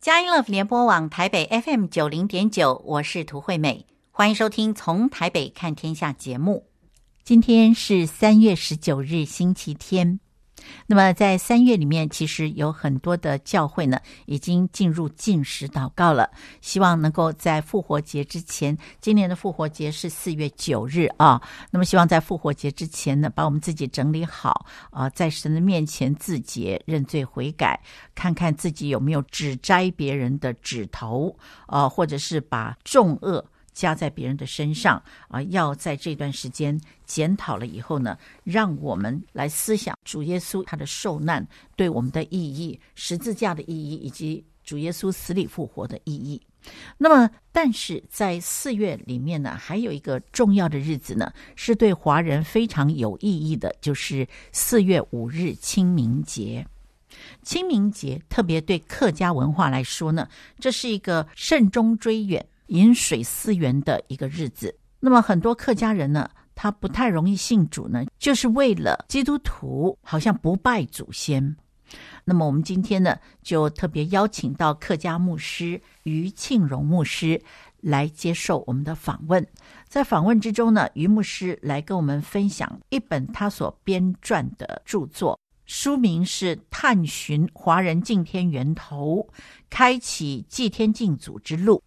佳音 Love 联播网台北 FM 九零点九，我是涂惠美，欢迎收听《从台北看天下》节目。今天是三月十九日，星期天。那么在三月里面，其实有很多的教会呢，已经进入禁食祷告了，希望能够在复活节之前，今年的复活节是四月九日啊。那么希望在复活节之前呢，把我们自己整理好啊，在神的面前自洁、认罪悔改，看看自己有没有指摘别人的指头啊，或者是把重恶。加在别人的身上啊，要在这段时间检讨了以后呢，让我们来思想主耶稣他的受难对我们的意义，十字架的意义，以及主耶稣死里复活的意义。那么，但是在四月里面呢，还有一个重要的日子呢，是对华人非常有意义的，就是四月五日清明节。清明节特别对客家文化来说呢，这是一个慎终追远。饮水思源的一个日子，那么很多客家人呢，他不太容易信主呢，就是为了基督徒好像不拜祖先。那么我们今天呢，就特别邀请到客家牧师于庆荣牧师来接受我们的访问。在访问之中呢，于牧师来跟我们分享一本他所编撰的著作，书名是《探寻华人敬天源头，开启祭天敬祖之路》。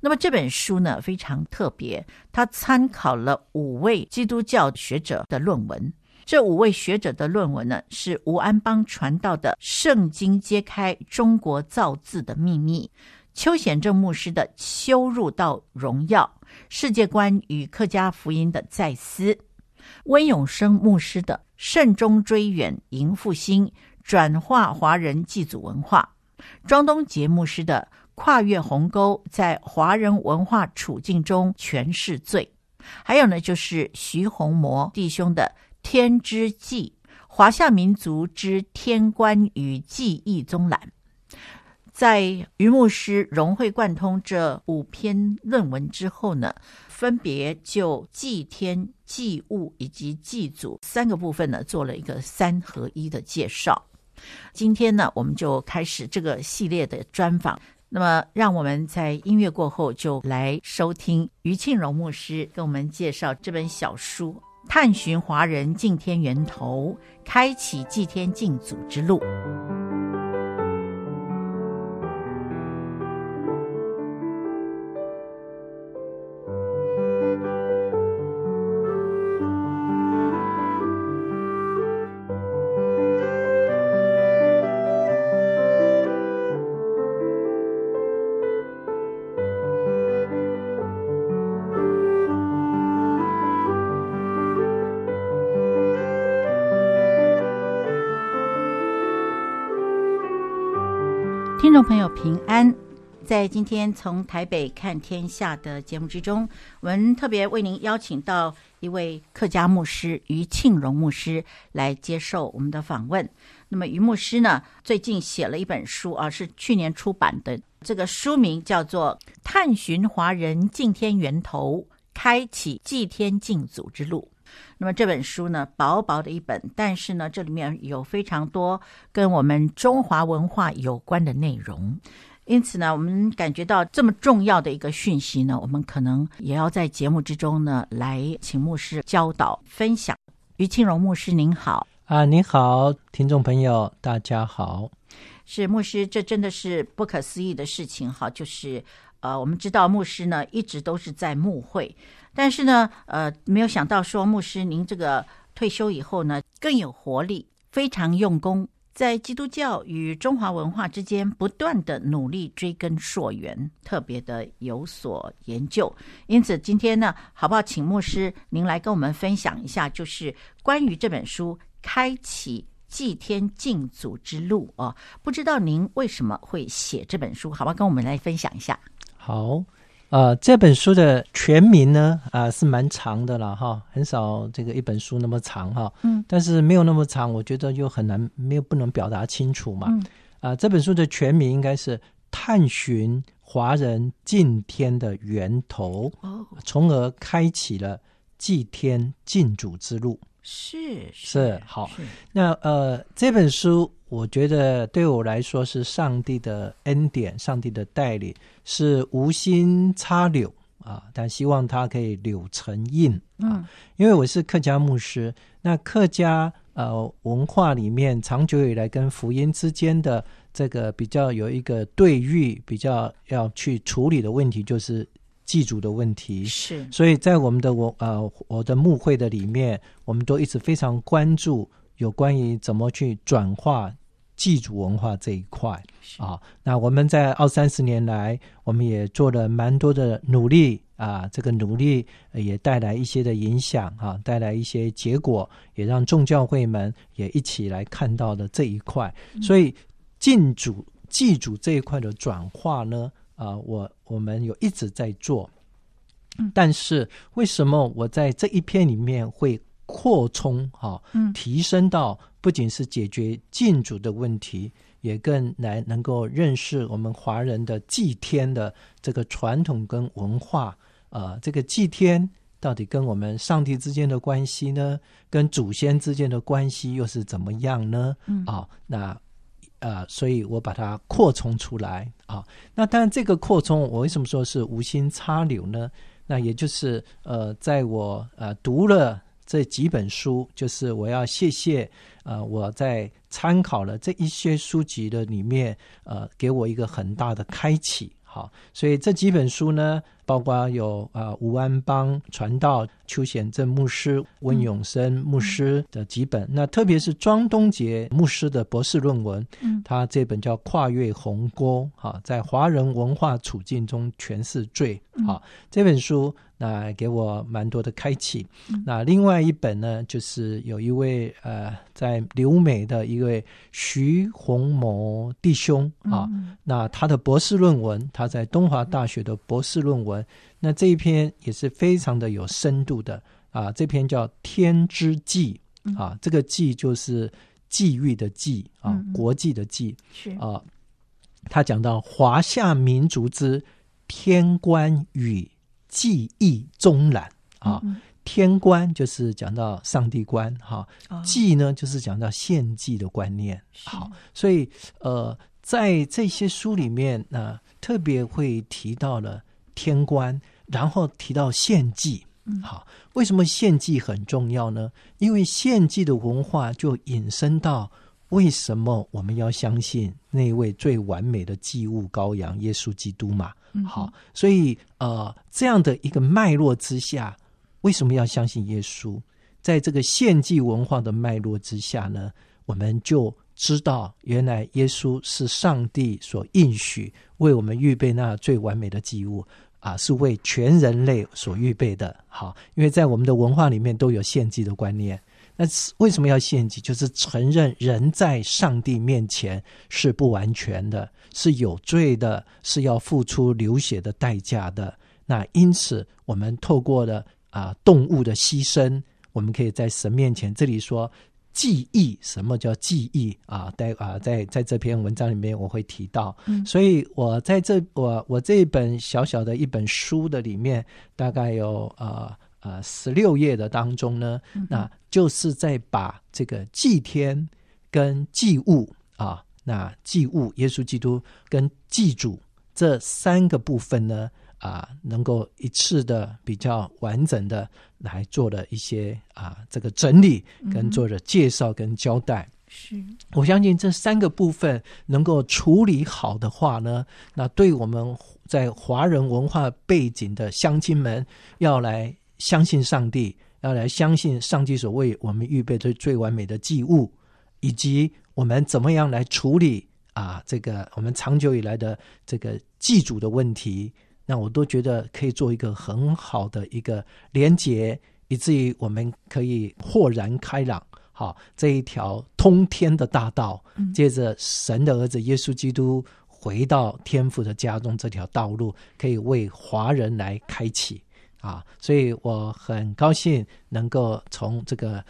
那么这本书呢，非常特别，他参考了五位基督教学者的论文。这五位学者的论文呢，是吴安邦传道的《圣经揭开中国造字的秘密》，邱显正牧师的《修入到荣耀：世界观与客家福音的再思》，温永生牧师的《慎终追远迎复兴：转化华人祭祖文化》，庄东杰牧师的。跨越鸿沟，在华人文化处境中诠释罪。还有呢，就是徐宏模弟兄的《天之纪：华夏民族之天观与记忆综览》。在于牧师融会贯通这五篇论文之后呢，分别就祭天、祭物以及祭祖三个部分呢，做了一个三合一的介绍。今天呢，我们就开始这个系列的专访。那么，让我们在音乐过后就来收听余庆荣牧师跟我们介绍这本小书，探寻华人敬天源头，开启祭天敬祖之路。平安，在今天从台北看天下的节目之中，我们特别为您邀请到一位客家牧师于庆荣牧师来接受我们的访问。那么于牧师呢，最近写了一本书啊，是去年出版的，这个书名叫做《探寻华人敬天源头，开启祭天敬祖之路》。那么这本书呢，薄薄的一本，但是呢，这里面有非常多跟我们中华文化有关的内容。因此呢，我们感觉到这么重要的一个讯息呢，我们可能也要在节目之中呢，来请牧师教导分享。于庆荣牧师您好啊，您好，听众朋友大家好。是牧师，这真的是不可思议的事情哈，就是呃，我们知道牧师呢一直都是在牧会。但是呢，呃，没有想到说牧师您这个退休以后呢，更有活力，非常用功，在基督教与中华文化之间不断的努力追根溯源，特别的有所研究。因此今天呢，好不好，请牧师您来跟我们分享一下，就是关于这本书《开启祭天敬祖之路》哦，不知道您为什么会写这本书，好不好，跟我们来分享一下？好。呃，这本书的全名呢，啊、呃，是蛮长的了哈，很少这个一本书那么长哈。嗯。但是没有那么长，我觉得又很难，没有不能表达清楚嘛。嗯。啊、呃，这本书的全名应该是《探寻华人敬天的源头》，哦，从而开启了祭天敬祖之路。是是，好。是那呃，这本书我觉得对我来说是上帝的恩典，上帝的带领，是无心插柳啊，但希望它可以柳成荫啊。嗯、因为我是客家牧师，那客家呃文化里面长久以来跟福音之间的这个比较有一个对遇，比较要去处理的问题就是。祭祖的问题是，所以在我们的我呃我的牧会的里面，我们都一直非常关注有关于怎么去转化祭祖文化这一块是啊。那我们在二三十年来，我们也做了蛮多的努力啊，这个努力也带来一些的影响啊，带来一些结果，也让众教会们也一起来看到了这一块。嗯、所以敬主祭祖这一块的转化呢？啊、呃，我我们有一直在做，但是为什么我在这一篇里面会扩充哈，嗯，提升到不仅是解决禁主的问题，也更来能够认识我们华人的祭天的这个传统跟文化，呃，这个祭天到底跟我们上帝之间的关系呢，跟祖先之间的关系又是怎么样呢？嗯，啊，那。呃，所以我把它扩充出来啊。那当然，这个扩充我为什么说是无心插柳呢？那也就是呃，在我呃读了这几本书，就是我要谢谢呃我在参考了这一些书籍的里面，呃，给我一个很大的开启。好，所以这几本书呢，包括有啊吴安邦传道、邱显正牧师、温永生牧师的几本，嗯、那特别是庄东杰牧师的博士论文，嗯，他这本叫《跨越鸿沟》，哈，在华人文化处境中诠释罪，好，这本书。那给我蛮多的开启。嗯、那另外一本呢，就是有一位呃，在留美的一位徐鸿谋弟兄啊，嗯、那他的博士论文，他在东华大学的博士论文，那这一篇也是非常的有深度的啊。这篇叫《天之际》啊，嗯、这个“际”就是际遇的“际”啊，嗯、国际的“际”是啊。他讲到华夏民族之天官与。祭义中览啊，嗯、天官就是讲到上帝观哈，祭、哦、呢就是讲到献祭的观念。好，所以呃，在这些书里面呢、呃，特别会提到了天官，然后提到献祭。嗯，好，为什么献祭很重要呢？因为献祭的文化就引申到为什么我们要相信那位最完美的祭物羔羊耶稣基督嘛。好，所以呃，这样的一个脉络之下，为什么要相信耶稣？在这个献祭文化的脉络之下呢，我们就知道，原来耶稣是上帝所应许为我们预备那最完美的祭物啊，是为全人类所预备的。好，因为在我们的文化里面都有献祭的观念。那为什么要献祭？就是承认人在上帝面前是不完全的，是有罪的，是要付出流血的代价的。那因此，我们透过了啊动物的牺牲，我们可以在神面前。这里说记忆，什么叫记忆啊？待啊，在在这篇文章里面我会提到。嗯，所以我在这我我这一本小小的一本书的里面，大概有啊。呃，十六页的当中呢，嗯、那就是在把这个祭天跟祭物啊，那祭物耶稣基督跟祭主这三个部分呢，啊，能够一次的比较完整的来做了一些啊这个整理，跟做了介绍跟交代。是、嗯，我相信这三个部分能够处理好的话呢，那对我们在华人文化背景的乡亲们要来。相信上帝，要来相信上帝所为我们预备的最完美的祭物，以及我们怎么样来处理啊这个我们长久以来的这个祭祖的问题，那我都觉得可以做一个很好的一个连结，以至于我们可以豁然开朗。好，这一条通天的大道，接着神的儿子耶稣基督回到天父的家中，这条道路可以为华人来开启。啊，所以我很高兴能够从这个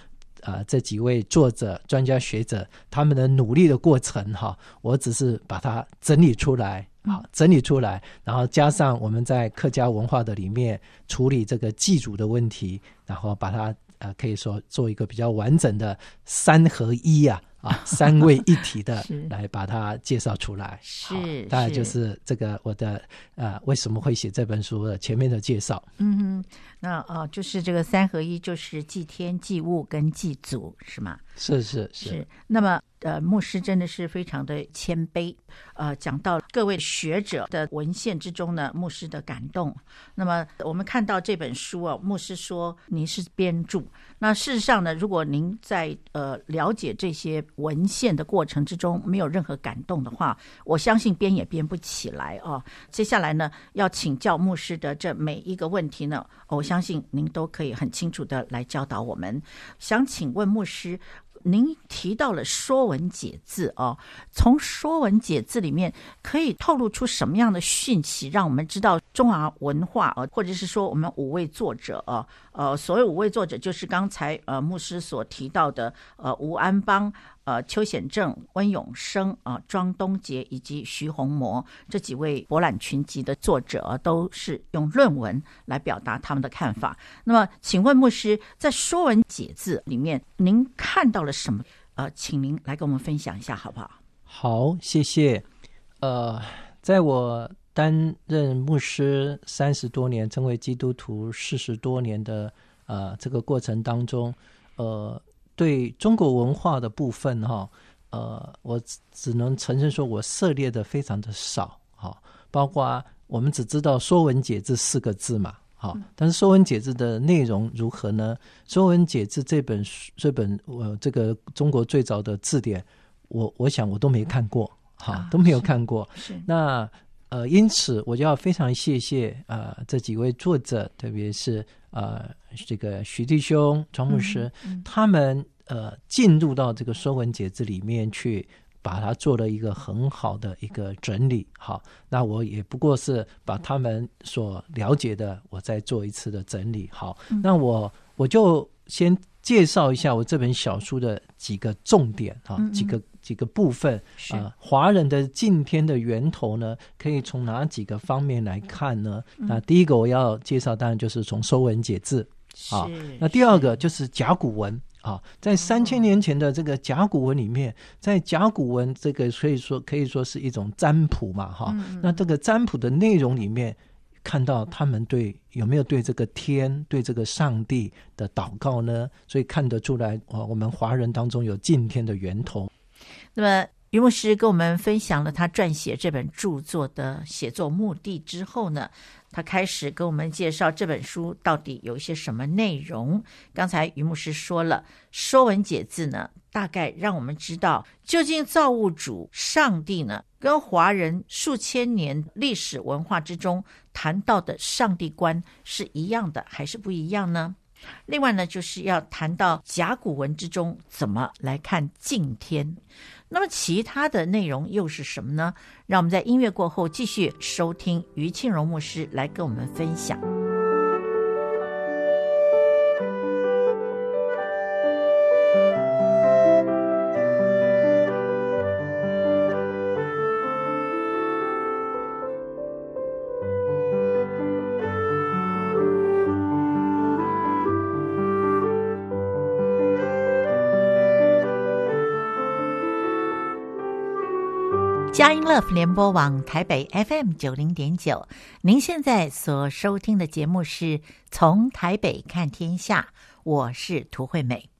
呃这几位作者、专家学者他们的努力的过程哈，我只是把它整理出来，好整理出来，然后加上我们在客家文化的里面处理这个祭祖的问题，然后把它呃，可以说做一个比较完整的三合一啊。啊，三位一体的 来把它介绍出来，是，大概就是这个我的呃为什么会写这本书的前面的介绍。嗯哼，那呃就是这个三合一，就是祭天、祭物跟祭祖，是吗？是是是，是。那么呃，牧师真的是非常的谦卑。呃，讲到各位学者的文献之中呢，牧师的感动。那么我们看到这本书啊，牧师说您是编著。那事实上呢，如果您在呃了解这些文献的过程之中没有任何感动的话，我相信编也编不起来啊。接下来呢，要请教牧师的这每一个问题呢，我相信您都可以很清楚的来教导我们。想请问牧师。您提到了《说文解字》哦，从《说文解字》里面可以透露出什么样的讯息，让我们知道中华文化啊，或者是说我们五位作者啊，呃，所谓五位作者就是刚才呃牧师所提到的呃吴安邦。呃，邱显正、温永生啊、庄东杰以及徐宏模这几位博览群集的作者，都是用论文来表达他们的看法。那么，请问牧师，在《说文解字》里面，您看到了什么？呃，请您来跟我们分享一下，好不好？好，谢谢。呃，在我担任牧师三十多年，成为基督徒四十多年的呃这个过程当中，呃。对中国文化的部分，哈，呃，我只能承认说，我涉猎的非常的少，哈，包括我们只知道《说文解字》四个字嘛，哈，但是《说文解字》的内容如何呢？《说文解字》这本书，这本呃，这个中国最早的字典，我我想我都没看过，哈，都没有看过。那呃，因此我就要非常谢谢呃这几位作者，特别是。呃，这个徐弟兄、庄牧师，嗯嗯、他们呃进入到这个《说文解字》里面去，把它做了一个很好的一个整理。好，那我也不过是把他们所了解的，我再做一次的整理。好，嗯、那我我就先介绍一下我这本小书的几个重点啊，几个。几个部分啊，华人的敬天的源头呢，可以从哪几个方面来看呢？那第一个我要介绍，当然就是从《说文解字》啊。那第二个就是甲骨文啊，在三千年前的这个甲骨文里面，在甲骨文这个可以说可以说是一种占卜嘛，哈。那这个占卜的内容里面，看到他们对有没有对这个天、对这个上帝的祷告呢？所以看得出来，啊，我们华人当中有敬天的源头。那么，于牧师跟我们分享了他撰写这本著作的写作目的之后呢，他开始跟我们介绍这本书到底有一些什么内容。刚才于牧师说了，《说文解字》呢，大概让我们知道究竟造物主上帝呢，跟华人数千年历史文化之中谈到的上帝观是一样的，还是不一样呢？另外呢，就是要谈到甲骨文之中怎么来看敬天。那么其他的内容又是什么呢？让我们在音乐过后继续收听于庆荣牧师来跟我们分享。佳音乐联播网台北 FM 九零点九，您现在所收听的节目是从台北看天下，我是涂惠美。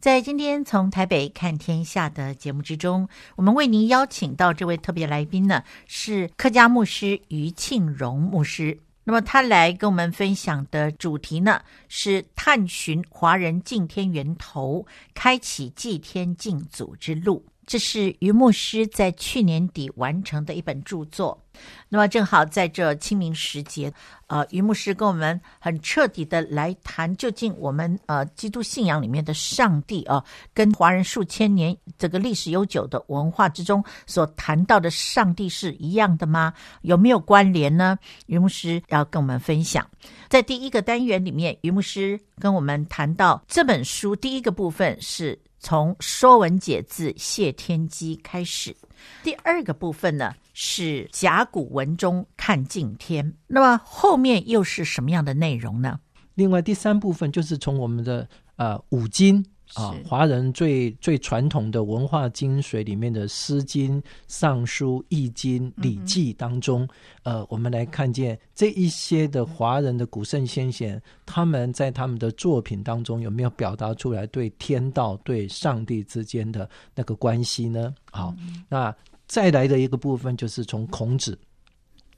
在今天从台北看天下的节目之中，我们为您邀请到这位特别来宾呢，是客家牧师于庆荣牧师。那么他来跟我们分享的主题呢，是探寻华人敬天源头，开启祭天敬祖之路。这是于牧师在去年底完成的一本著作。那么正好在这清明时节，呃，于牧师跟我们很彻底的来谈，究竟我们呃基督信仰里面的上帝啊、跟华人数千年这个历史悠久的文化之中所谈到的上帝是一样的吗？有没有关联呢？于牧师要跟我们分享。在第一个单元里面，于牧师跟我们谈到这本书第一个部分是。从《说文解字》谢天机开始，第二个部分呢是甲骨文中看敬天，那么后面又是什么样的内容呢？另外第三部分就是从我们的呃五经。啊，华人最最传统的文化精髓里面的《诗经》《尚书》《易经》《礼记》当中，嗯、呃，我们来看见这一些的华人的古圣先贤，他们在他们的作品当中有没有表达出来对天道、对上帝之间的那个关系呢？好，嗯、那再来的一个部分就是从孔子。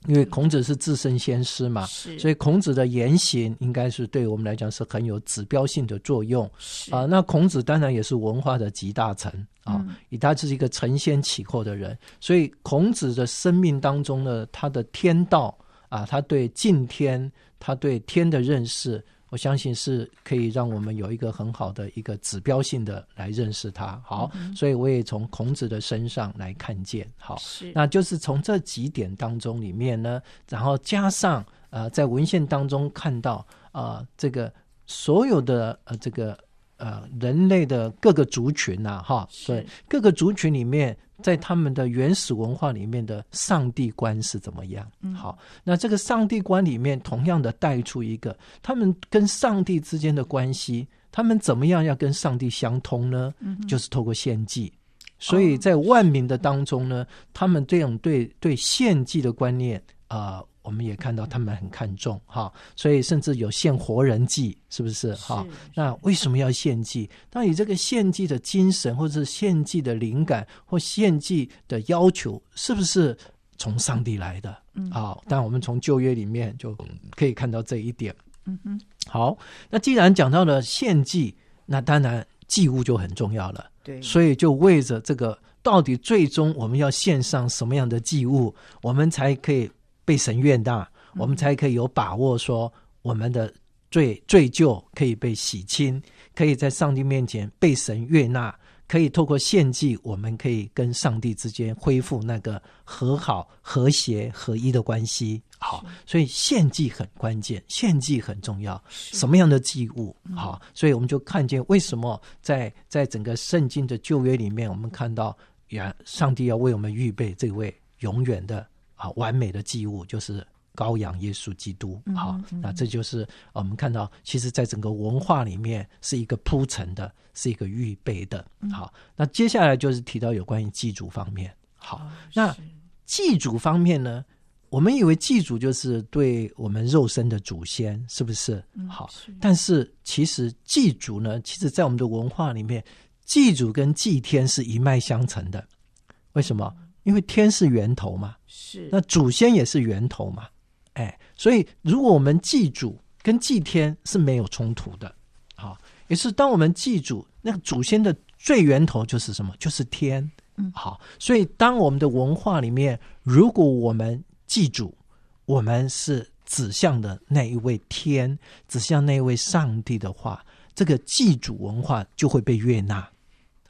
因为孔子是自身先师嘛，是所以孔子的言行应该是对我们来讲是很有指标性的作用。啊、呃，那孔子当然也是文化的集大成啊，以、嗯、他是一个承先启后的人，所以孔子的生命当中呢，他的天道啊，他对敬天，他对天的认识。我相信是可以让我们有一个很好的一个指标性的来认识他。好，嗯、所以我也从孔子的身上来看见。好，是那就是从这几点当中里面呢，然后加上呃，在文献当中看到啊、呃，这个所有的呃这个呃人类的各个族群呐、啊，哈，对各个族群里面。在他们的原始文化里面的上帝观是怎么样？嗯，好，那这个上帝观里面同样的带出一个，他们跟上帝之间的关系，他们怎么样要跟上帝相通呢？嗯，就是透过献祭。所以在万民的当中呢，哦、他们这种对对献祭的观念啊。呃我们也看到他们很看重哈，所以甚至有献活人祭，是不是哈？那为什么要献祭？到底这个献祭的精神，或者是献祭的灵感，或献祭的要求，是不是从上帝来的？嗯，好，但我们从旧约里面就可以看到这一点。嗯哼，好，那既然讲到了献祭，那当然祭物就很重要了。对，所以就为着这个，到底最终我们要献上什么样的祭物，我们才可以。被神悦纳，我们才可以有把握说我们的罪罪疚可以被洗清，可以在上帝面前被神悦纳，可以透过献祭，我们可以跟上帝之间恢复那个和好、和谐、合一的关系。好，所以献祭很关键，献祭很重要。什么样的祭物？好，所以我们就看见为什么在在整个圣经的旧约里面，我们看到原，上帝要为我们预备这位永远的。啊，完美的祭物就是羔羊耶稣基督。好，那这就是我们看到，其实，在整个文化里面是一个铺陈的，是一个预备的。好，那接下来就是提到有关于祭祖方面。好，哦、那祭祖方面呢，我们以为祭祖就是对我们肉身的祖先，是不是？好，是，但是其实祭祖呢，其实在我们的文化里面，祭祖跟祭天是一脉相承的。为什么？因为天是源头嘛，是。那祖先也是源头嘛，哎，所以如果我们祭祖跟祭天是没有冲突的，好，也是当我们祭祖，那个祖先的最源头就是什么？就是天，嗯，好，所以当我们的文化里面，如果我们祭祖，我们是指向的那一位天，指向那一位上帝的话，这个祭祖文化就会被悦纳。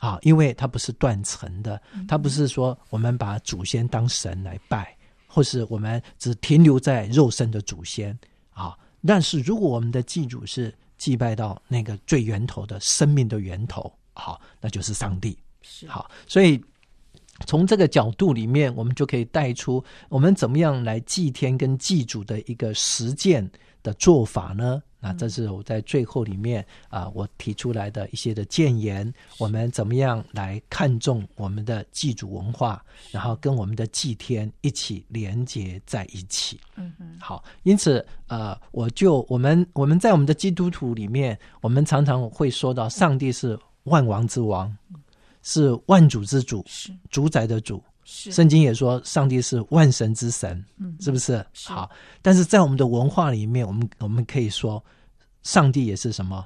啊，因为它不是断层的，它不是说我们把祖先当神来拜，或是我们只停留在肉身的祖先啊。但是如果我们的祭祖是祭拜到那个最源头的生命的源头，好，那就是上帝。是好，所以从这个角度里面，我们就可以带出我们怎么样来祭天跟祭祖的一个实践的做法呢？那这是我在最后里面啊、呃，我提出来的一些的建言。我们怎么样来看重我们的祭祖文化，然后跟我们的祭天一起连接在一起？嗯嗯。好，因此呃，我就我们我们在我们的基督徒里面，我们常常会说到，上帝是万王之王，是万主之主，是主宰的主。是圣经也说，上帝是万神之神，嗯，是不是？是好，但是在我们的文化里面，我们我们可以说，上帝也是什么？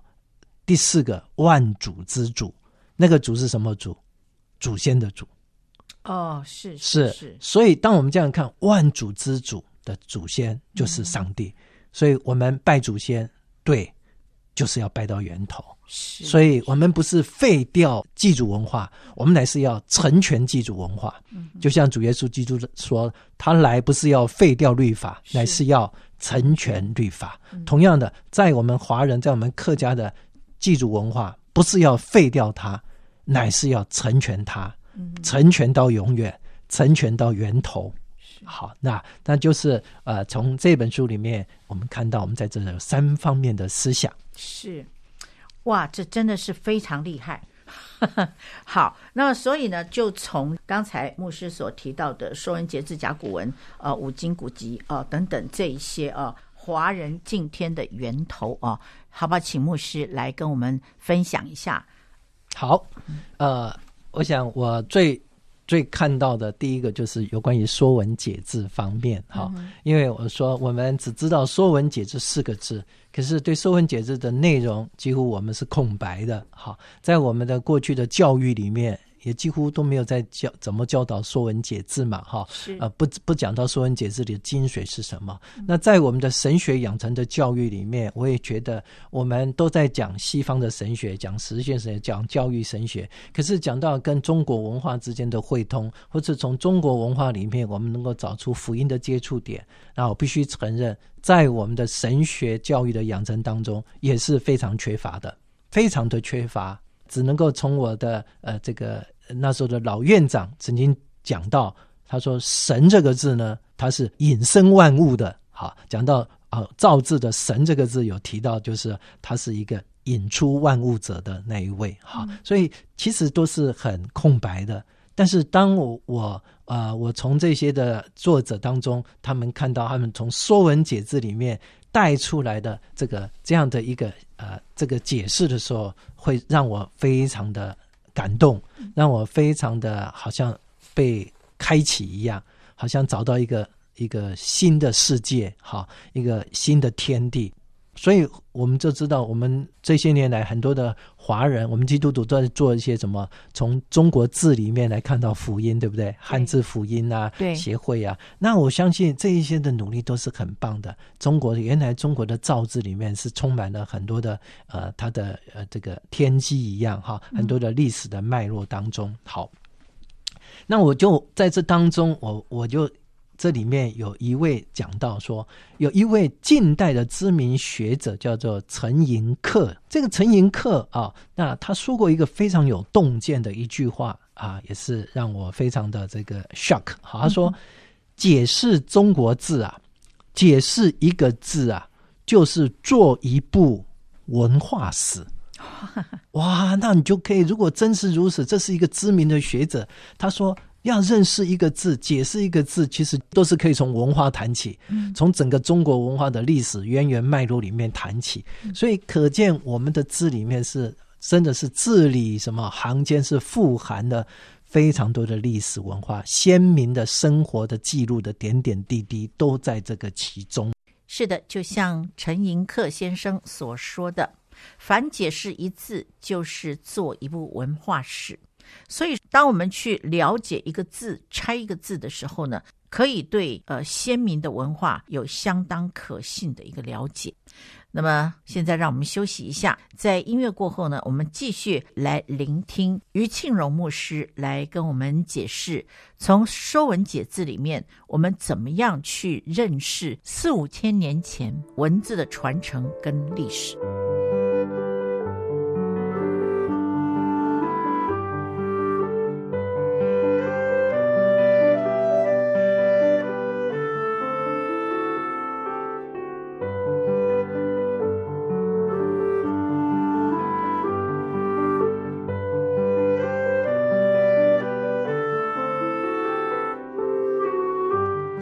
第四个万主之主，那个主是什么主？祖先的主。哦，是是是，是。所以，当我们这样看，万主之主的祖先就是上帝，嗯、所以我们拜祖先，对，就是要拜到源头。所以我们不是废掉祭祖文化，我们乃是要成全祭祖文化。嗯，就像主耶稣基督说，他来不是要废掉律法，乃是要成全律法。同样的，在我们华人，在我们客家的祭祖文化，不是要废掉它，乃是要成全它，成全到永远，成全到源头。好，那那就是呃，从这本书里面，我们看到我们在这有三方面的思想。是。哇，这真的是非常厉害。好，那么所以呢，就从刚才牧师所提到的《说文解字》、甲骨文、呃五经古籍啊、呃、等等这一些啊、呃、华人敬天的源头啊、呃，好不好？请牧师来跟我们分享一下。好，呃，我想我最最看到的第一个就是有关于《说文解字》方面，哈、嗯，因为我说我们只知道《说文解字》四个字。可是对《说文解字》的内容，几乎我们是空白的。哈，在我们的过去的教育里面，也几乎都没有在教怎么教导《说文解字》嘛。哈，是呃，不不讲到《说文解字》里的精髓是什么。嗯。那在我们的神学养成的教育里面，我也觉得我们都在讲西方的神学，讲实践神学，讲教育神学。可是讲到跟中国文化之间的汇通，或者从中国文化里面，我们能够找出福音的接触点，那我必须承认。在我们的神学教育的养成当中，也是非常缺乏的，非常的缺乏。只能够从我的呃这个那时候的老院长曾经讲到，他说“神”这个字呢，它是引生万物的。好，讲到啊、呃、造字的“神”这个字有提到，就是他是一个引出万物者的那一位。好，所以其实都是很空白的。但是当我我呃我从这些的作者当中，他们看到他们从《说文解字》里面带出来的这个这样的一个呃这个解释的时候，会让我非常的感动，让我非常的好像被开启一样，好像找到一个一个新的世界，哈，一个新的天地。所以我们就知道，我们这些年来很多的华人，我们基督徒都在做一些什么？从中国字里面来看到福音，对不对？汉字福音啊，对，协会啊。那我相信这一些的努力都是很棒的。中国原来中国的造字里面是充满了很多的呃，它的呃这个天机一样哈，很多的历史的脉络当中。好，那我就在这当中，我我就。这里面有一位讲到说，有一位近代的知名学者叫做陈寅恪。这个陈寅恪啊，那他说过一个非常有洞见的一句话啊，也是让我非常的这个 shock。好，他说：“解释中国字啊，解释一个字啊，就是做一部文化史。”哇，那你就可以，如果真是如此，这是一个知名的学者，他说。要认识一个字，解释一个字，其实都是可以从文化谈起，从整个中国文化的历史渊源脉络里面谈起。所以可见我们的字里面是真的是字里什么行间是富含了非常多的历史文化，鲜明的生活的记录的点点滴滴都在这个其中。是的，就像陈寅恪先生所说的，凡解释一字，就是做一部文化史。所以，当我们去了解一个字、拆一个字的时候呢，可以对呃先民的文化有相当可信的一个了解。那么，现在让我们休息一下，在音乐过后呢，我们继续来聆听于庆荣牧师来跟我们解释，从《说文解字》里面，我们怎么样去认识四五千年前文字的传承跟历史。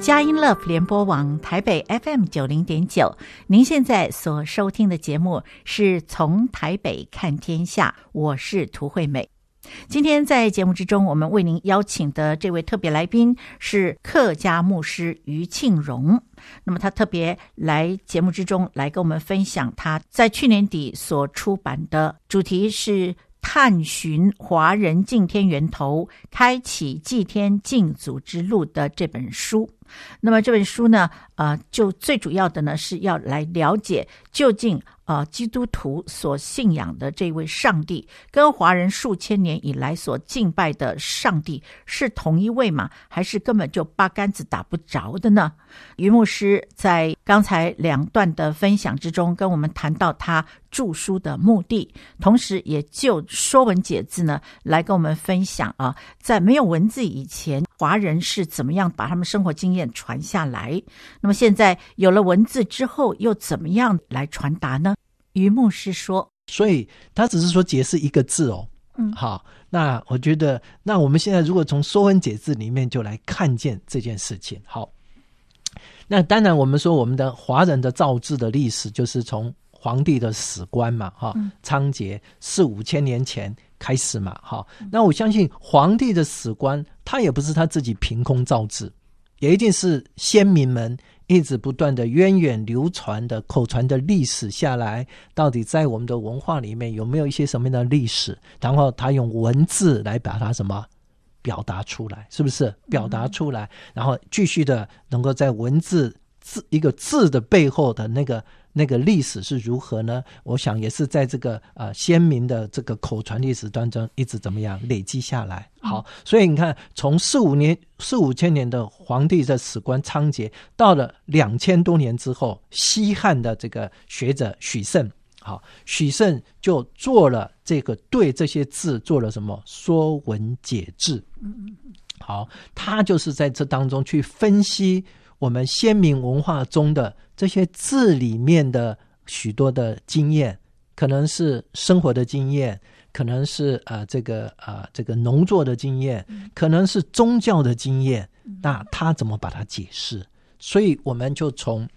佳音 Love 联播网台北 FM 九零点九，您现在所收听的节目是从台北看天下，我是涂惠美。今天在节目之中，我们为您邀请的这位特别来宾是客家牧师于庆荣。那么他特别来节目之中来跟我们分享他在去年底所出版的主题是。探寻华人敬天源头，开启祭天敬祖之路的这本书。那么这本书呢，呃，就最主要的呢是要来了解究竟。啊、呃，基督徒所信仰的这位上帝，跟华人数千年以来所敬拜的上帝是同一位吗？还是根本就八竿子打不着的呢？于牧师在刚才两段的分享之中，跟我们谈到他着书的目的，同时也就《说文解字》呢来跟我们分享啊，在没有文字以前，华人是怎么样把他们生活经验传下来？那么现在有了文字之后，又怎么样来传达呢？于牧师说：“所以他只是说解释一个字哦。嗯，好，那我觉得，那我们现在如果从《说文解字》里面就来看见这件事情。好，那当然我们说我们的华人的造字的历史，就是从黄帝的史官嘛，哈，仓颉四五千年前开始嘛，哈。那我相信皇帝的史官，他也不是他自己凭空造字，也一定是先民们。一直不断的源远流传的口传的历史下来，到底在我们的文化里面有没有一些什么样的历史？然后他用文字来把它什么表达出来，是不是表达出来？然后继续的能够在文字字一个字的背后的那个。那个历史是如何呢？我想也是在这个呃鲜明的这个口传历史当中一直怎么样累积下来。好，所以你看，从四五年四五千年的皇帝的史官仓颉，到了两千多年之后，西汉的这个学者许慎，好，许慎就做了这个对这些字做了什么《说文解字》。嗯嗯，好，他就是在这当中去分析。我们先民文化中的这些字里面的许多的经验，可能是生活的经验，可能是呃这个呃这个农作的经验，可能是宗教的经验。那他怎么把它解释？所以我们就从《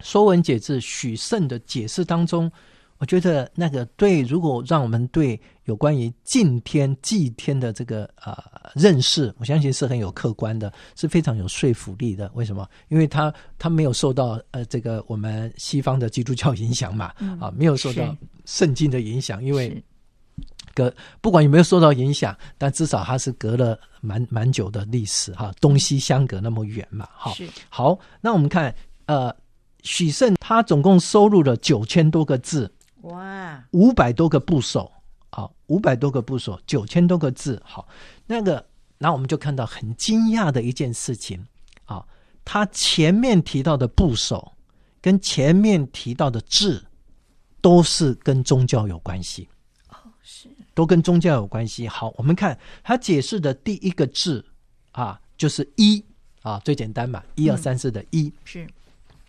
说文解字》许慎的解释当中。我觉得那个对，如果让我们对有关于敬天祭天的这个呃认识，我相信是很有客观的，是非常有说服力的。为什么？因为他他没有受到呃这个我们西方的基督教影响嘛，嗯、啊，没有受到圣经的影响，因为隔不管有没有受到影响，但至少它是隔了蛮蛮久的历史哈，东西相隔那么远嘛，好，好，那我们看呃许慎他总共收录了九千多个字。哇，五百多个部首，好，五百多个部首，九千多个字，好，那个，然后我们就看到很惊讶的一件事情，啊，他前面提到的部首跟前面提到的字，都是跟宗教有关系，哦，是，都跟宗教有关系。好，我们看他解释的第一个字，啊，就是一，啊，最简单嘛，一二三四的一，是，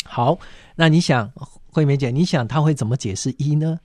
好，那你想？惠梅姐，你想他会怎么解释一呢？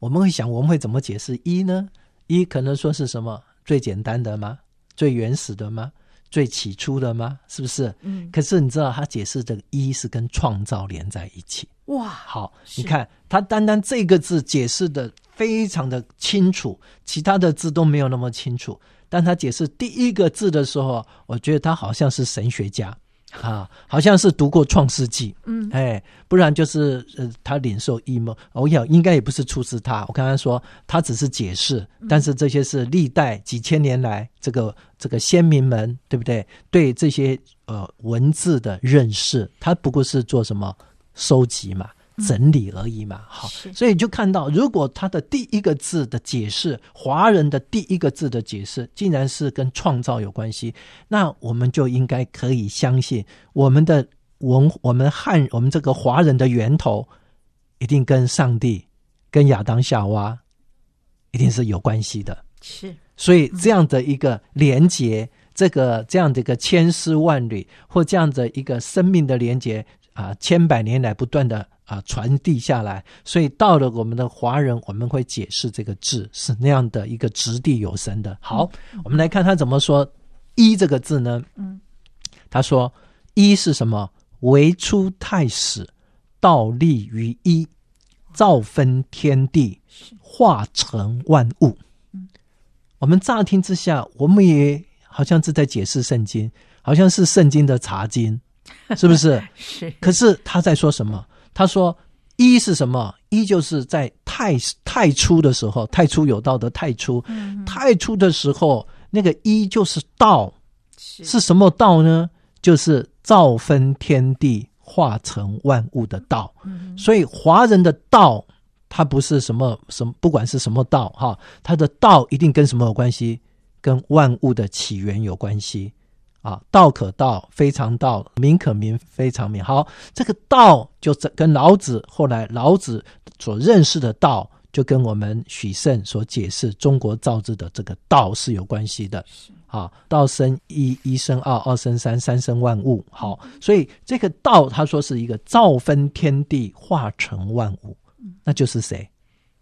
我们会想，我们会怎么解释一呢？一可能说是什么最简单的吗？最原始的吗？最起初的吗？是不是？嗯。可是你知道，他解释这个一是跟创造连在一起。哇，好，你看他单单这个字解释的非常的清楚，其他的字都没有那么清楚。但他解释第一个字的时候，我觉得他好像是神学家。啊，好像是读过《创世纪》，嗯，哎，不然就是呃，他领受异梦。我想应该也不是出自他。我刚刚说他只是解释，但是这些是历代几千年来这个这个先民们，对不对？对这些呃文字的认识，他不过是做什么收集嘛。整理而已嘛，好，所以就看到，如果他的第一个字的解释，华人的第一个字的解释，竟然是跟创造有关系，那我们就应该可以相信，我们的文，我们汉，我们这个华人的源头，一定跟上帝、跟亚当夏娃，一定是有关系的。是，所以这样的一个连接，这个这样的一个千丝万缕，或这样的一个生命的连接啊，千百年来不断的。啊，传递下来，所以到了我们的华人，我们会解释这个字是那样的一个掷地有声的。好，嗯、我们来看他怎么说“一”这个字呢？嗯，他说“一”是什么？为出太始，道立于一，造分天地，化成万物。嗯，我们乍听之下，我们也好像是在解释圣经，好像是圣经的查经，是不是？是。可是他在说什么？他说：“一是什么？一就是在太太初的时候，太初有道的太初，嗯、太初的时候，那个一就是道，是，是什么道呢？就是造分天地、化成万物的道。嗯、所以华人的道，它不是什么什么，不管是什么道哈，它的道一定跟什么有关系？跟万物的起源有关系。”啊，道可道，非常道；名可名，非常名。好，这个道就跟老子后来老子所认识的道，就跟我们许慎所解释中国造字的这个道是有关系的。啊，道生一，一生二，二生三，三生万物。好，所以这个道他说是一个造分天地，化成万物，那就是谁？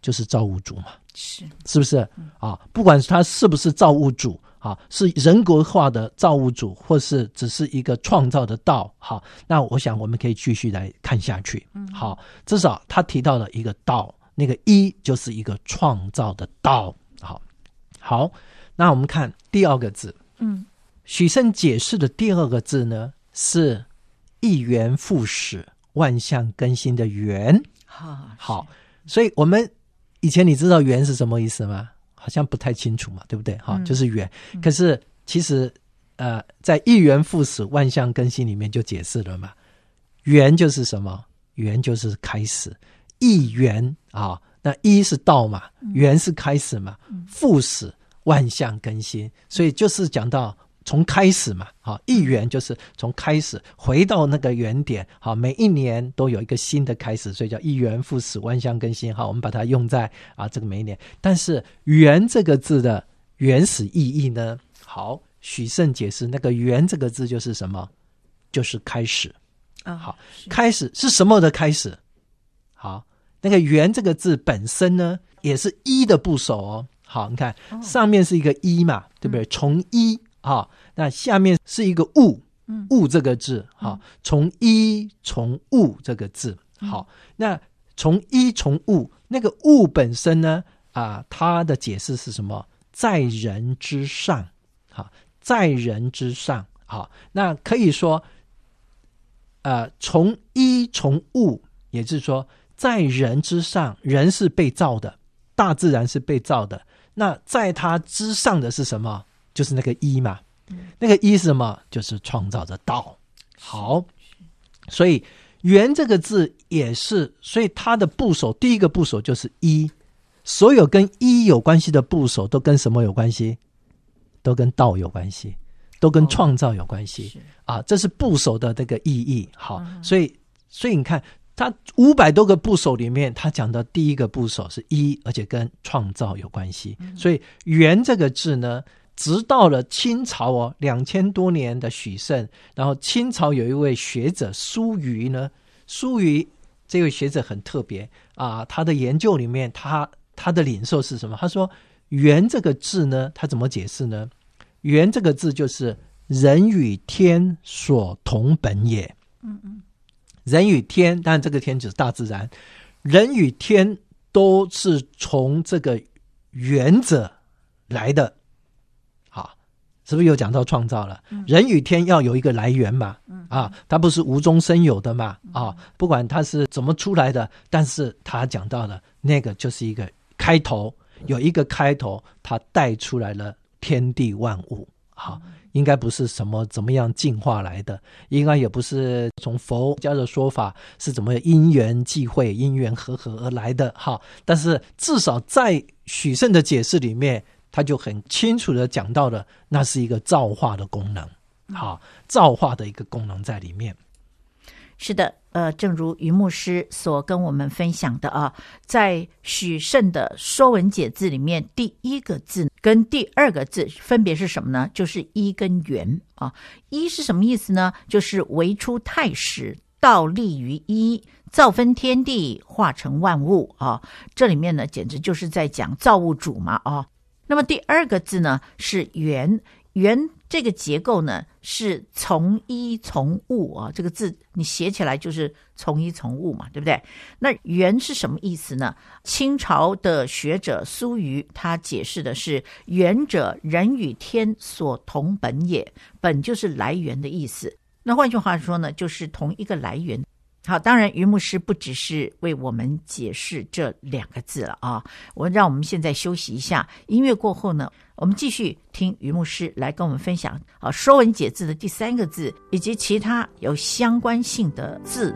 就是造物主嘛，是是不是啊？不管他是不是造物主啊，是人格化的造物主，或是只是一个创造的道，好，那我想我们可以继续来看下去。好，至少他提到了一个道，那个一就是一个创造的道。好，好，那我们看第二个字，嗯，许慎解释的第二个字呢是一元复始。万象更新的元，好，好，所以我们以前你知道元是什么意思吗？好像不太清楚嘛，对不对？哈、嗯，就是元。可是其实，呃，在一元复始、万象更新里面就解释了嘛。元就是什么？元就是开始。一元啊，那一是道嘛，元是开始嘛，复始万象更新，所以就是讲到。从开始嘛，好，一元就是从开始回到那个原点，好，每一年都有一个新的开始，所以叫一元复始，万象更新。好，我们把它用在啊这个每一年。但是“元”这个字的原始意义呢？好，许慎解释那个“元”这个字就是什么？就是开始啊。好，开始是什么的开始？好，那个“元”这个字本身呢，也是一的部首哦。好，你看上面是一个一嘛，对不对？从一。好，那下面是一个物，物这个字，哈，从一从物这个字，好，那从一从物，那个物本身呢，啊，它的解释是什么？在人之上，好，在人之上，好，那可以说，呃，从一从物，也就是说，在人之上，人是被造的，大自然是被造的，那在它之上的是什么？就是那个一嘛，那个一是什么？就是创造的道。好，所以“元”这个字也是，所以它的部首第一个部首就是一。所有跟一有关系的部首都跟什么有关系？都跟道有关系，都跟创造有关系。啊，这是部首的这个意义。好，所以所以你看，它五百多个部首里面，它讲的第一个部首是一，而且跟创造有关系。所以“元”这个字呢？直到了清朝哦，两千多年的许慎，然后清朝有一位学者苏瑜呢，苏瑜这位学者很特别啊，他的研究里面，他他的领受是什么？他说“元”这个字呢，他怎么解释呢？“元”这个字就是人与天所同本也。嗯嗯，人与天，当然这个天就是大自然，人与天都是从这个原则来的。是不是又讲到创造了？人与天要有一个来源嘛？啊，它不是无中生有的嘛？啊，不管它是怎么出来的，但是他讲到了那个就是一个开头，有一个开头，它带出来了天地万物。好，应该不是什么怎么样进化来的，应该也不是从佛家的说法是怎么因缘际会、因缘和合而来的。哈，但是至少在许慎的解释里面。他就很清楚的讲到了，那是一个造化的功能，好，造化的一个功能在里面。是的，呃，正如于牧师所跟我们分享的啊，在许慎的《说文解字》里面，第一个字跟第二个字分别是什么呢？就是“一”跟“元”啊。“一”是什么意思呢？就是唯出太始，道立于一，造分天地，化成万物啊。这里面呢，简直就是在讲造物主嘛啊。那么第二个字呢是“元”，“元”这个结构呢是从一从物啊，这个字你写起来就是从一从物嘛，对不对？那“元”是什么意思呢？清朝的学者苏瑜他解释的是“元者，人与天所同本也”，本就是来源的意思。那换句话说呢，就是同一个来源。好，当然，于牧师不只是为我们解释这两个字了啊！我让我们现在休息一下，音乐过后呢，我们继续听于牧师来跟我们分享啊《说文解字》的第三个字以及其他有相关性的字。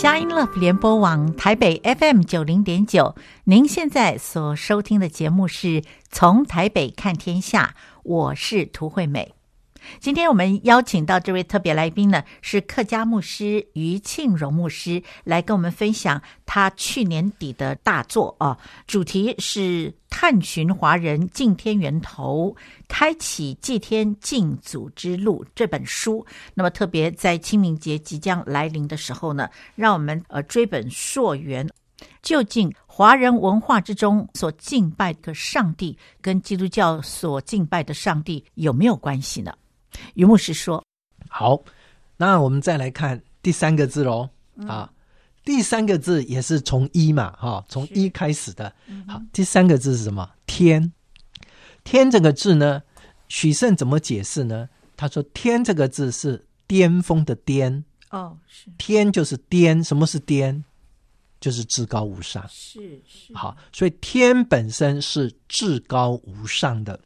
佳音乐联播网台北 FM 九零点九，您现在所收听的节目是从台北看天下，我是涂惠美。今天我们邀请到这位特别来宾呢，是客家牧师于庆荣牧师，来跟我们分享他去年底的大作啊，主题是探寻华人敬天源头，开启祭天敬祖之路这本书。那么特别在清明节即将来临的时候呢，让我们呃追本溯源，究竟华人文化之中所敬拜的上帝跟基督教所敬拜的上帝有没有关系呢？于牧师说：“好，那我们再来看第三个字喽。嗯、啊，第三个字也是从一嘛，哈、哦，从一开始的。嗯、好，第三个字是什么？天。天这个字呢，许慎怎么解释呢？他说：天这个字是巅峰的巅。哦，是。天就是巅，什么是巅？就是至高无上。是是。好，所以天本身是至高无上的。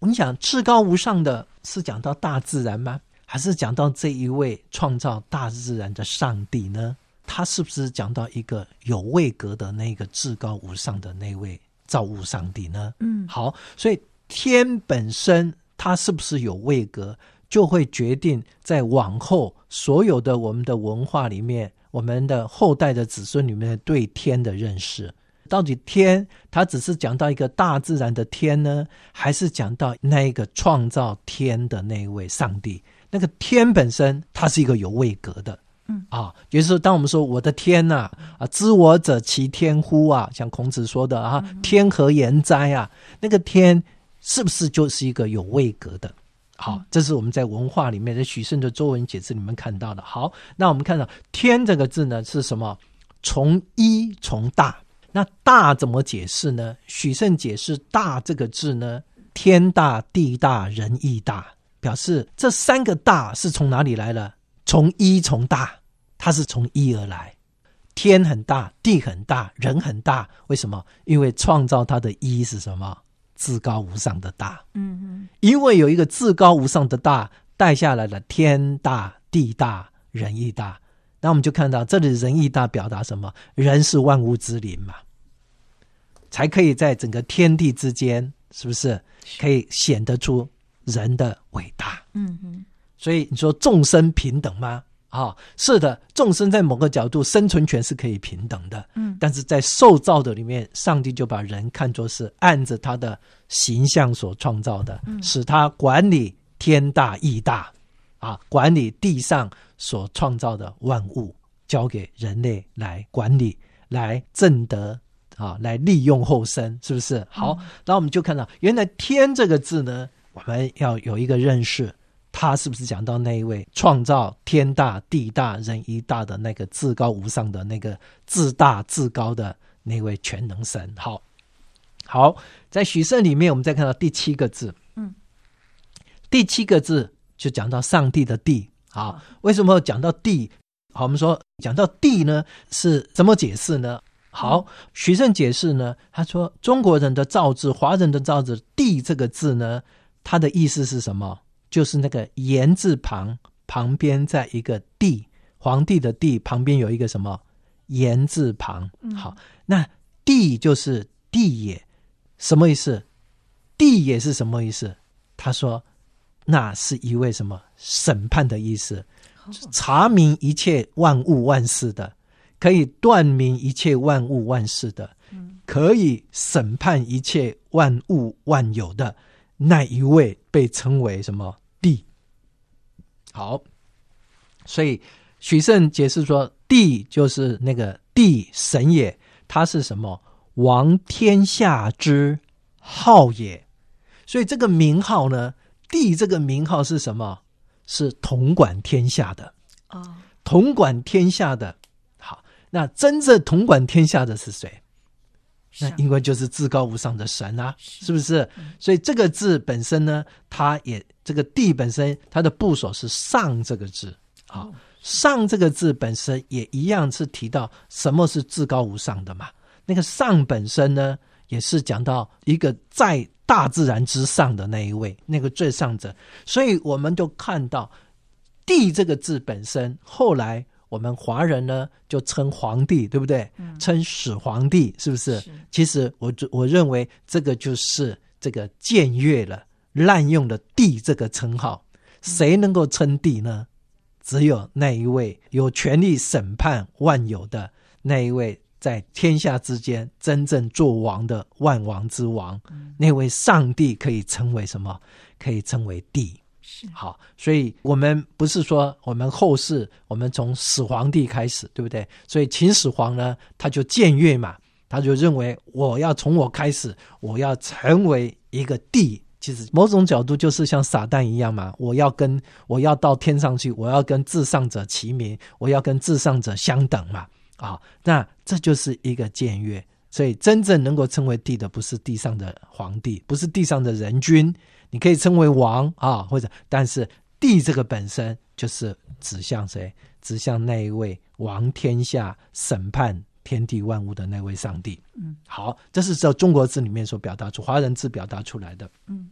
你想，至高无上的。是讲到大自然吗？还是讲到这一位创造大自然的上帝呢？他是不是讲到一个有位格的那个至高无上的那位造物上帝呢？嗯，好，所以天本身它是不是有位格，就会决定在往后所有的我们的文化里面，我们的后代的子孙里面对天的认识。到底天，它只是讲到一个大自然的天呢，还是讲到那一个创造天的那一位上帝？那个天本身，它是一个有位格的，嗯啊，也就是说，当我们说我的天呐啊，啊，知我者其天乎啊，像孔子说的啊，天何言哉啊？那个天是不是就是一个有位格的？好，这是我们在文化里面的许慎的作文解释里面看到的。好，那我们看到天这个字呢，是什么？从一从大。那大怎么解释呢？许慎解释“大”这个字呢，天大、地大、人义大，表示这三个大是从哪里来的？从一从大，它是从一而来。天很大，地很大，人很大，为什么？因为创造它的一是什么？至高无上的大。嗯嗯。因为有一个至高无上的大带下来了天大、地大、人义大。那我们就看到这里仁义大表达什么？人是万物之灵嘛，才可以在整个天地之间，是不是可以显得出人的伟大？嗯嗯。所以你说众生平等吗？啊、哦，是的，众生在某个角度生存权是可以平等的。嗯。但是在受造的里面，上帝就把人看作是按着他的形象所创造的，嗯、使他管理天大义大。啊，管理地上所创造的万物，交给人类来管理、来正德啊，来利用后生，是不是？好，那、嗯、我们就看到，原来“天”这个字呢，我们要有一个认识，它是不是讲到那一位创造天大地大人一大的那个至高无上的那个至大至高的那位全能神？好，好，在许慎里面，我们再看到第七个字，嗯，第七个字。就讲到上帝的地啊，为什么要讲到地？好，我们说讲到地呢，是怎么解释呢？好，徐慎解释呢，他说中国人的造字，华人的造字，“地”这个字呢，它的意思是什么？就是那个言字旁旁边在一个“帝”，皇帝的“帝”旁边有一个什么言字旁？好，那“地”就是“地也”，什么意思？“地也”是什么意思？他说。那是一位什么审判的意思？查明一切万物万事的，可以断明一切万物万事的，可以审判一切万物万有的那一位，被称为什么地？好，所以许慎解释说，地就是那个地神也，他是什么？王天下之号也。所以这个名号呢？帝这个名号是什么？是统管天下的哦，统管天下的。好，那真正统管天下的是谁？那应该就是至高无上的神啊，是不是？所以这个字本身呢，它也这个地本身它的部首是上这个字啊，上这个字本身也一样是提到什么是至高无上的嘛。那个上本身呢，也是讲到一个在。大自然之上的那一位，那个最上者，所以我们就看到“帝”这个字本身。后来我们华人呢，就称皇帝，对不对？嗯、称始皇帝，是不是？是其实我我认为这个就是这个僭越了，滥用了“帝”这个称号。谁能够称帝呢？只有那一位有权利审判万有的那一位，在天下之间真正做王的万王之王，嗯、那位上帝可以称为什么？可以称为帝。是好，所以我们不是说我们后世，我们从始皇帝开始，对不对？所以秦始皇呢，他就僭越嘛，他就认为我要从我开始，我要成为一个帝。其实某种角度就是像撒旦一样嘛，我要跟我要到天上去，我要跟至上者齐名，我要跟至上者相等嘛。啊、哦，那这就是一个僭越。所以真正能够称为帝的，不是地上的皇帝，不是地上的人君，你可以称为王啊，或者，但是帝这个本身就是指向谁？指向那一位王天下、审判天地万物的那位上帝。嗯，好，这是在中国字里面所表达出，华人字表达出来的。嗯。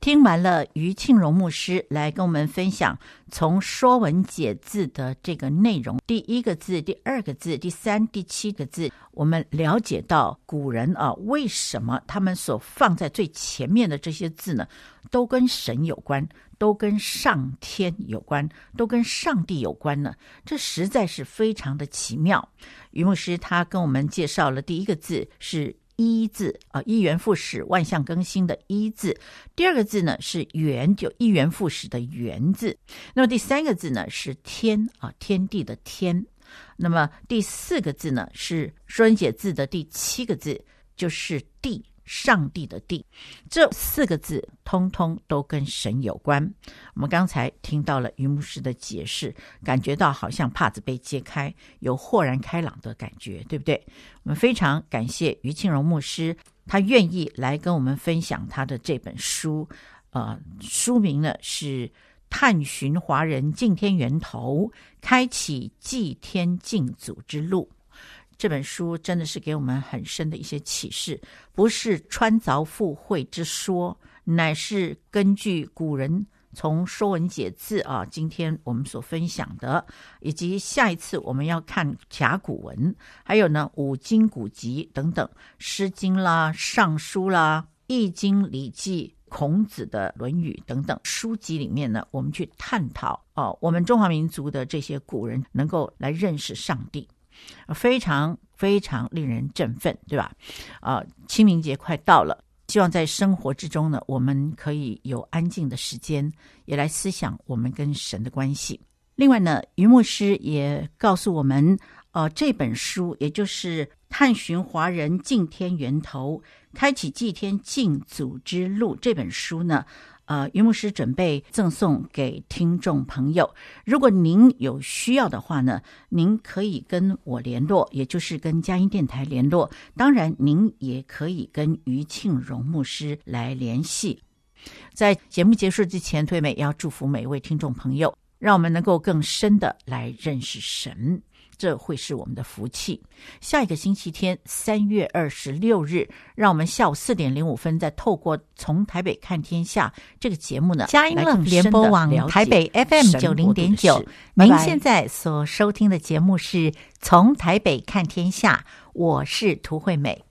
听完了于庆荣牧师来跟我们分享从《说文解字》的这个内容，第一个字、第二个字、第三、第七个字，我们了解到古人啊，为什么他们所放在最前面的这些字呢，都跟神有关，都跟上天有关，都跟上帝有关呢？这实在是非常的奇妙。于牧师他跟我们介绍了第一个字是。一字啊，一元复始，万象更新的一字。第二个字呢是元，就一元复始的元字。那么第三个字呢是天啊，天地的天。那么第四个字呢是《说文解字》的第七个字，就是地。上帝的帝，这四个字通通都跟神有关。我们刚才听到了于牧师的解释，感觉到好像帕子被揭开，有豁然开朗的感觉，对不对？我们非常感谢于庆荣牧师，他愿意来跟我们分享他的这本书。呃，书名呢是《探寻华人敬天源头，开启祭天敬祖之路》。这本书真的是给我们很深的一些启示，不是穿凿附会之说，乃是根据古人从《说文解字》啊，今天我们所分享的，以及下一次我们要看甲骨文，还有呢五经古籍等等，《诗经》啦、《尚书》啦、《易经》、《礼记》、孔子的《论语》等等书籍里面呢，我们去探讨哦，我们中华民族的这些古人能够来认识上帝。非常非常令人振奋，对吧？啊，清明节快到了，希望在生活之中呢，我们可以有安静的时间，也来思想我们跟神的关系。另外呢，于牧师也告诉我们，呃，这本书也就是《探寻华人敬天源头，开启祭天敬祖之路》这本书呢。呃，于牧师准备赠送给听众朋友。如果您有需要的话呢，您可以跟我联络，也就是跟佳音电台联络。当然，您也可以跟于庆荣牧师来联系。在节目结束之前，退美要祝福每一位听众朋友，让我们能够更深的来认识神。这会是我们的福气。下一个星期天，三月二十六日，让我们下午四点零五分再透过《从台北看天下》这个节目呢，佳音乐联播网台北 FM 九零点九。您现在所收听的节目是《从台北看天下》，我是涂惠美。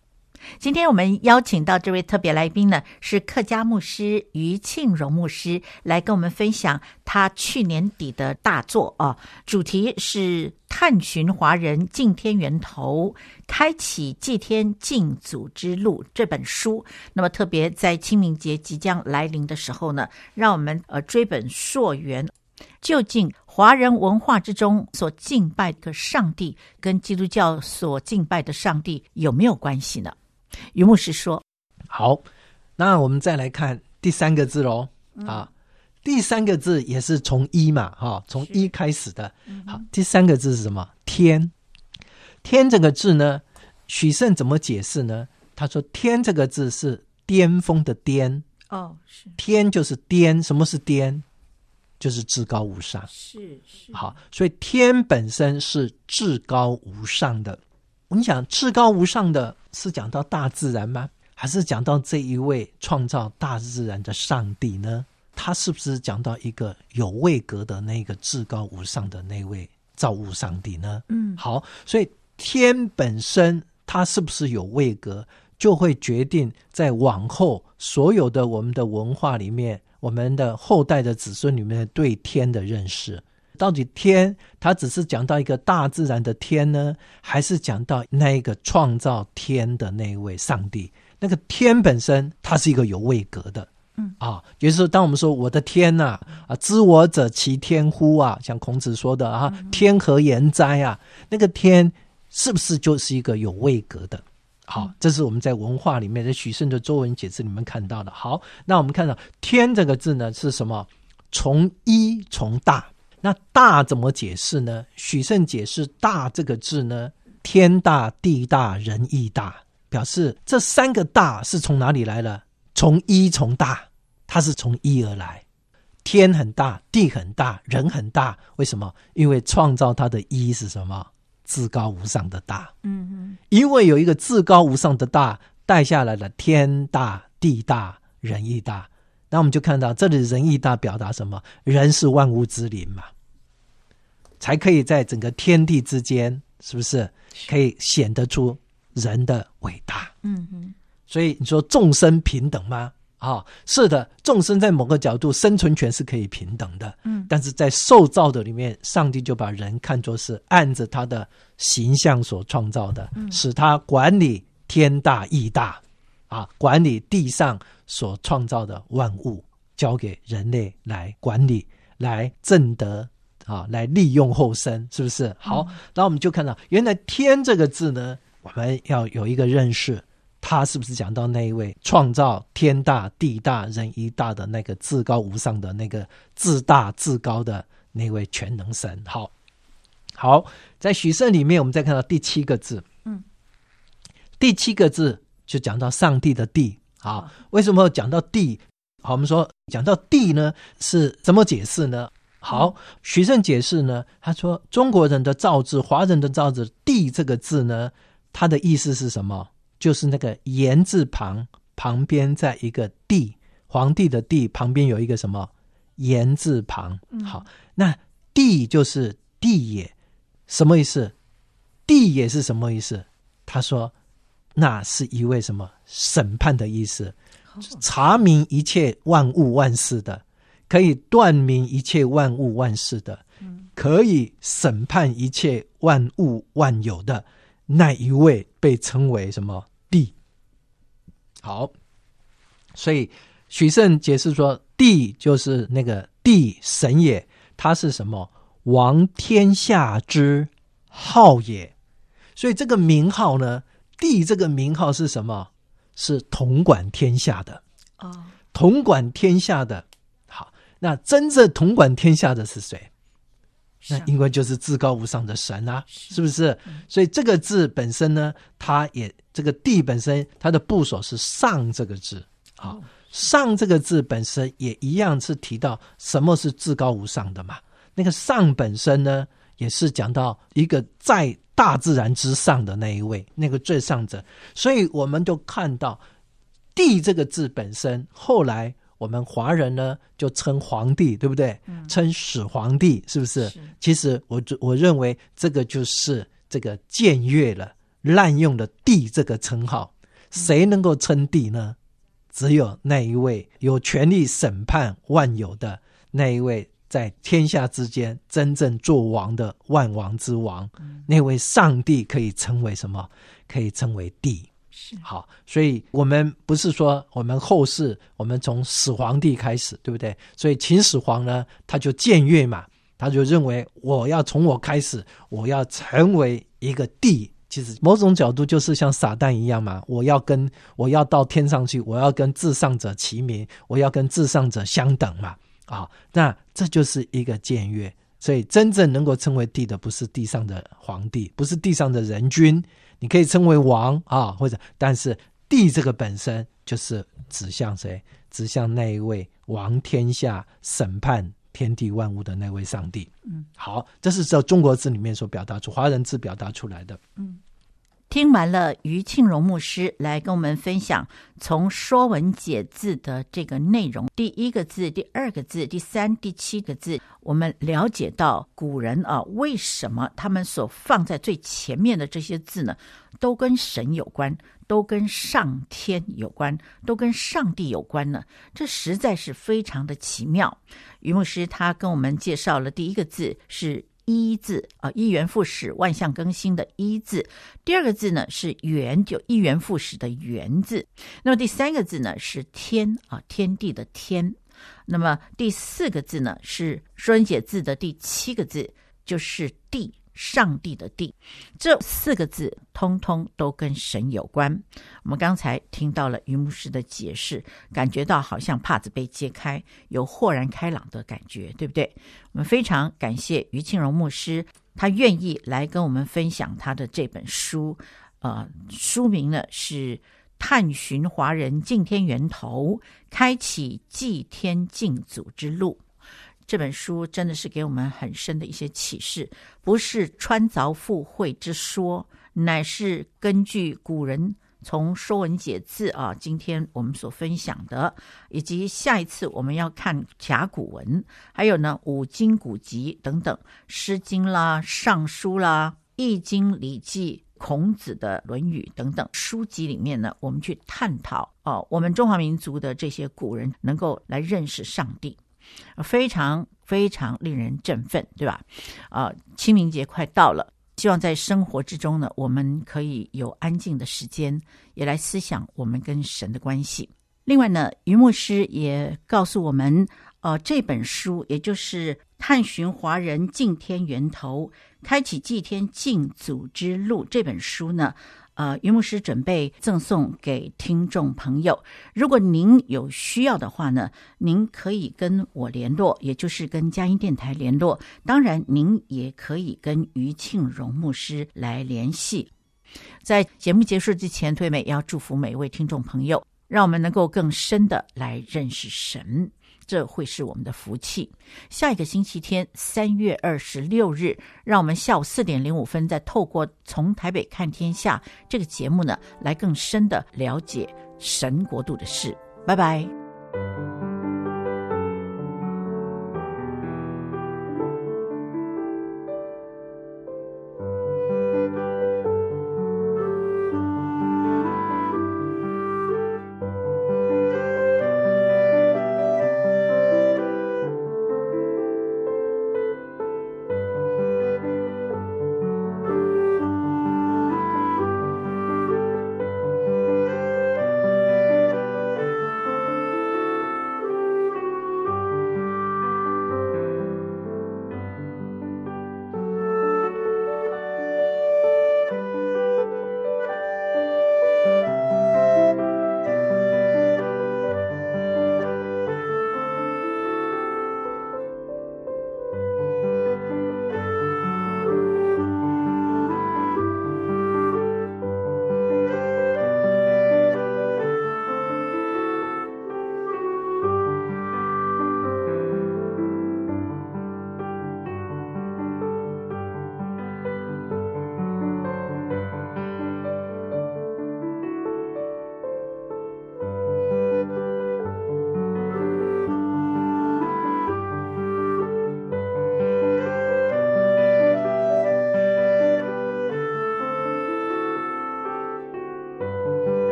今天我们邀请到这位特别来宾呢，是客家牧师于庆荣牧师，来跟我们分享他去年底的大作啊，主题是探寻华人敬天源头，开启祭天敬祖之路这本书。那么特别在清明节即将来临的时候呢，让我们呃追本溯源，究竟华人文化之中所敬拜的上帝跟基督教所敬拜的上帝有没有关系呢？于牧师说：“好，那我们再来看第三个字喽。嗯、啊，第三个字也是从一嘛，哈、哦，从一开始的。嗯、好，第三个字是什么？天。天这个字呢，许慎怎么解释呢？他说：天这个字是巅峰的巅。哦，是。天就是巅，什么是巅？就是至高无上。是是。好，所以天本身是至高无上的。我们讲至高无上的。是讲到大自然吗？还是讲到这一位创造大自然的上帝呢？他是不是讲到一个有位格的那个至高无上的那位造物上帝呢？嗯，好，所以天本身它是不是有位格，就会决定在往后所有的我们的文化里面，我们的后代的子孙里面对天的认识。到底天，它只是讲到一个大自然的天呢，还是讲到那一个创造天的那一位上帝？那个天本身，它是一个有位格的，嗯啊，也就是说，当我们说我的天呐啊，啊，知我者，其天乎啊，像孔子说的啊，天何言哉啊？那个天是不是就是一个有位格的？好，这是我们在文化里面，在许慎的《周文解字》里面看到的。好，那我们看到“天”这个字呢，是什么？从一从大。那大怎么解释呢？许慎解释“大”这个字呢，天大、地大、人亦大，表示这三个大是从哪里来的？从一从大，它是从一而来。天很大，地很大，人很大，为什么？因为创造它的一是什么？至高无上的大。嗯嗯，因为有一个至高无上的大带下来了天大、地大、人亦大。那我们就看到这里“仁义大”表达什么？人是万物之灵嘛，才可以在整个天地之间，是不是可以显得出人的伟大？嗯嗯。所以你说众生平等吗？啊、哦，是的，众生在某个角度生存权是可以平等的。嗯，但是在受造的里面，上帝就把人看作是按着他的形象所创造的，嗯、使他管理天大义大。啊，管理地上所创造的万物，交给人类来管理，来正德啊，来利用后生，是不是？好，那、嗯、我们就看到，原来“天”这个字呢，我们要有一个认识，它是不是讲到那一位创造天大地大人一大的那个至高无上的那个至大至高的那位全能神？好，好，在许慎里面，我们再看到第七个字，嗯，第七个字。就讲到上帝的地啊，为什么要讲到地？好，我们说讲到地呢，是怎么解释呢？好，徐慎解释呢，他说中国人的造字，华人的造字，“地”这个字呢，它的意思是什么？就是那个言字旁旁边在一个“帝”，皇帝的“帝”旁边有一个什么言字旁？好，那“地”就是“地也”，什么意思？“地也”是什么意思？他说。那是一位什么审判的意思？查明一切万物万事的，可以断明一切万物万事的，可以审判一切万物万有的那一位，被称为什么帝？好，所以许慎解释说，帝就是那个帝神也，他是什么？王天下之号也。所以这个名号呢？帝这个名号是什么？是统管天下的哦，统管天下的。好，那真正统管天下的是谁？那应该就是至高无上的神啊，是，是不是？所以这个字本身呢，它也这个地本身它的部首是上这个字啊，上这个字本身也一样是提到什么是至高无上的嘛。那个上本身呢，也是讲到一个在。大自然之上的那一位，那个最上者，所以我们就看到“帝”这个字本身。后来我们华人呢，就称皇帝，对不对？嗯、称始皇帝，是不是？是。其实我我认为这个就是这个僭越了，滥用了“帝”这个称号。谁能够称帝呢？只有那一位有权利审判万有的那一位。在天下之间，真正做王的万王之王，嗯、那位上帝可以称为什么？可以称为帝。是好，所以我们不是说我们后世，我们从始皇帝开始，对不对？所以秦始皇呢，他就僭越嘛，他就认为我要从我开始，我要成为一个帝。其实某种角度就是像撒旦一样嘛，我要跟我要到天上去，我要跟至上者齐名，我要跟至上者相等嘛。啊、哦，那这就是一个僭越，所以真正能够称为帝的，不是地上的皇帝，不是地上的人君，你可以称为王啊、哦，或者，但是帝这个本身就是指向谁？指向那一位王天下、审判天地万物的那位上帝。嗯，好，这是在中国字里面所表达出，华人字表达出来的。嗯。听完了于庆荣牧师来跟我们分享从《说文解字》的这个内容，第一个字、第二个字、第三、第七个字，我们了解到古人啊，为什么他们所放在最前面的这些字呢，都跟神有关，都跟上天有关，都跟上帝有关呢？这实在是非常的奇妙。于牧师他跟我们介绍了第一个字是“一”字啊，一元复始、万象更新的“一”字。第二个字呢是“元”，就一元复始的“元”字。那么第三个字呢是“天”啊，天地的“天”。那么第四个字呢是书写字的第七个字，就是“地”。上帝的地，这四个字通通都跟神有关。我们刚才听到了于牧师的解释，感觉到好像帕子被揭开，有豁然开朗的感觉，对不对？我们非常感谢于庆荣牧师，他愿意来跟我们分享他的这本书。呃，书名呢是《探寻华人敬天源头，开启祭天敬祖之路》。这本书真的是给我们很深的一些启示，不是穿凿附会之说，乃是根据古人从《说文解字》啊，今天我们所分享的，以及下一次我们要看甲骨文，还有呢五经古籍等等，《诗经》啦、《尚书》啦、《易经》、《礼记》、孔子的《论语》等等书籍里面呢，我们去探讨哦，我们中华民族的这些古人能够来认识上帝。非常非常令人振奋，对吧？啊，清明节快到了，希望在生活之中呢，我们可以有安静的时间，也来思想我们跟神的关系。另外呢，于牧师也告诉我们，呃，这本书也就是《探寻华人敬天源头，开启祭天敬祖之路》这本书呢。呃，于牧师准备赠送给听众朋友。如果您有需要的话呢，您可以跟我联络，也就是跟佳音电台联络。当然，您也可以跟于庆荣牧师来联系。在节目结束之前，退美要祝福每一位听众朋友，让我们能够更深的来认识神。这会是我们的福气。下一个星期天，三月二十六日，让我们下午四点零五分，再透过《从台北看天下》这个节目呢，来更深的了解神国度的事。拜拜。